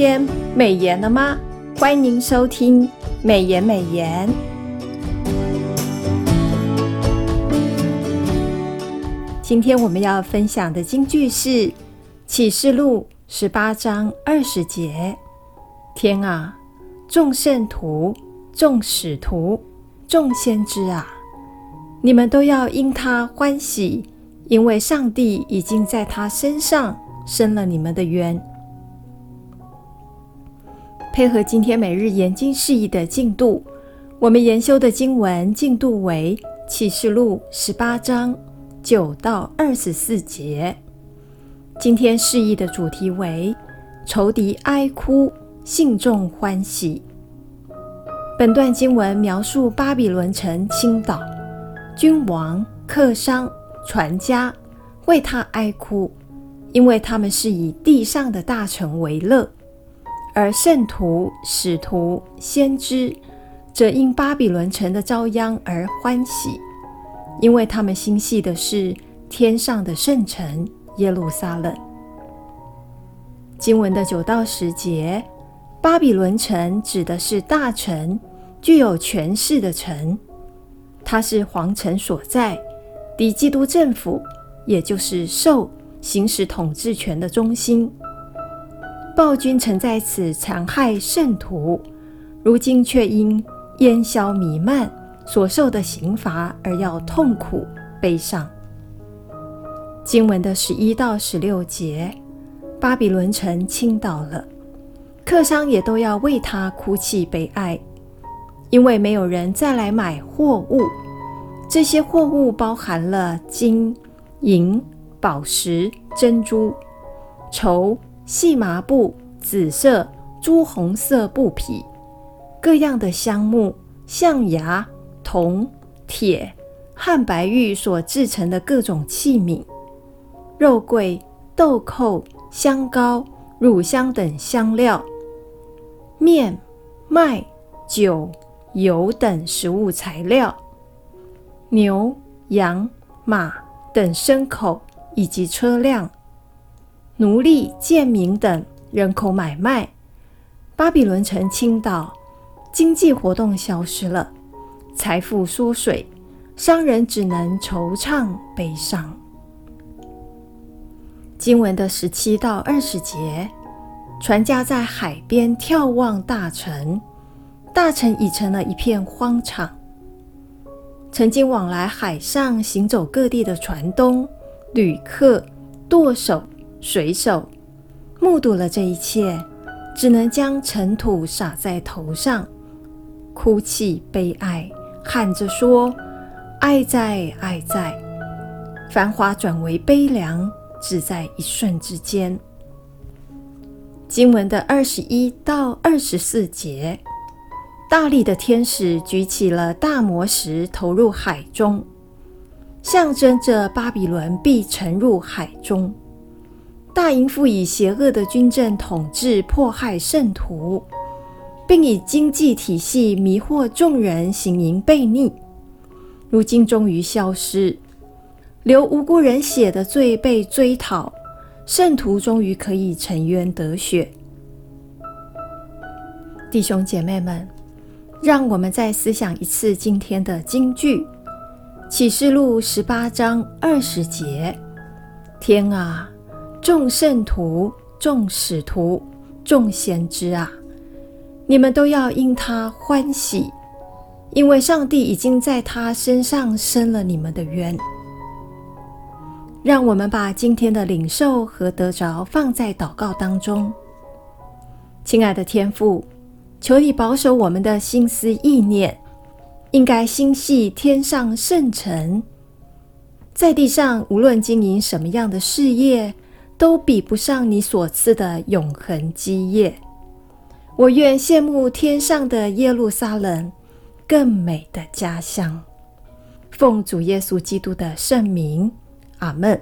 天美言了吗？欢迎收听美言美言。今天我们要分享的金句是《启示录》十八章二十节：“天啊，众圣徒、众使徒、众先知啊，你们都要因他欢喜，因为上帝已经在他身上伸了你们的冤。”配合今天每日研经释义的进度，我们研修的经文进度为《启示录》十八章九到二十四节。今天释义的主题为“仇敌哀哭，信众欢喜”。本段经文描述巴比伦城倾倒，君王、客商、船家为他哀哭，因为他们是以地上的大臣为乐。而圣徒、使徒、先知则因巴比伦城的遭殃而欢喜，因为他们心系的是天上的圣城耶路撒冷。经文的九到十节，巴比伦城指的是大城，具有权势的城，它是皇城所在，敌基督政府，也就是受行使统治权的中心。暴君曾在此残害圣徒，如今却因烟硝弥漫所受的刑罚而要痛苦悲伤。经文的十一到十六节，巴比伦城倾倒了，客商也都要为他哭泣悲哀，因为没有人再来买货物。这些货物包含了金、银、宝石、珍珠、绸。细麻布、紫色、朱红色布匹，各样的香木、象牙、铜、铁汉白玉所制成的各种器皿，肉桂、豆蔻、香膏、乳香等香料，面、麦、酒、油等食物材料，牛、羊、马等牲口以及车辆。奴隶、贱民等人口买卖，巴比伦城倾倒，经济活动消失了，财富缩水，商人只能惆怅悲伤。经文的十七到二十节，船家在海边眺望大城，大城已成了一片荒场。曾经往来海上行走各地的船东、旅客、舵手。水手目睹了这一切，只能将尘土撒在头上，哭泣悲哀，喊着说：“爱在，爱在！”繁华转为悲凉，只在一瞬之间。经文的二十一到二十四节，大力的天使举起了大磨石，投入海中，象征着巴比伦必沉入海中。大淫妇以邪恶的军政统治迫害圣徒，并以经济体系迷惑众人行淫悖逆，如今终于消失。流无辜人血的罪被追讨，圣徒终于可以沉冤得雪。弟兄姐妹们，让我们再思想一次今天的金句：启示录十八章二十节，天啊！众圣徒、众使徒、众先知啊，你们都要因他欢喜，因为上帝已经在他身上伸了你们的冤。让我们把今天的领受和得着放在祷告当中。亲爱的天父，求你保守我们的心思意念，应该心系天上圣城，在地上无论经营什么样的事业。都比不上你所赐的永恒基业。我愿羡慕天上的耶路撒冷，更美的家乡。奉主耶稣基督的圣名，阿门。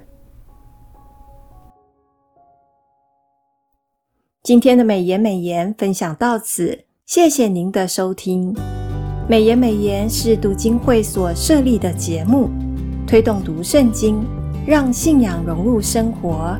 今天的美言美言分享到此，谢谢您的收听。美言美言是读经会所设立的节目，推动读圣经，让信仰融入生活。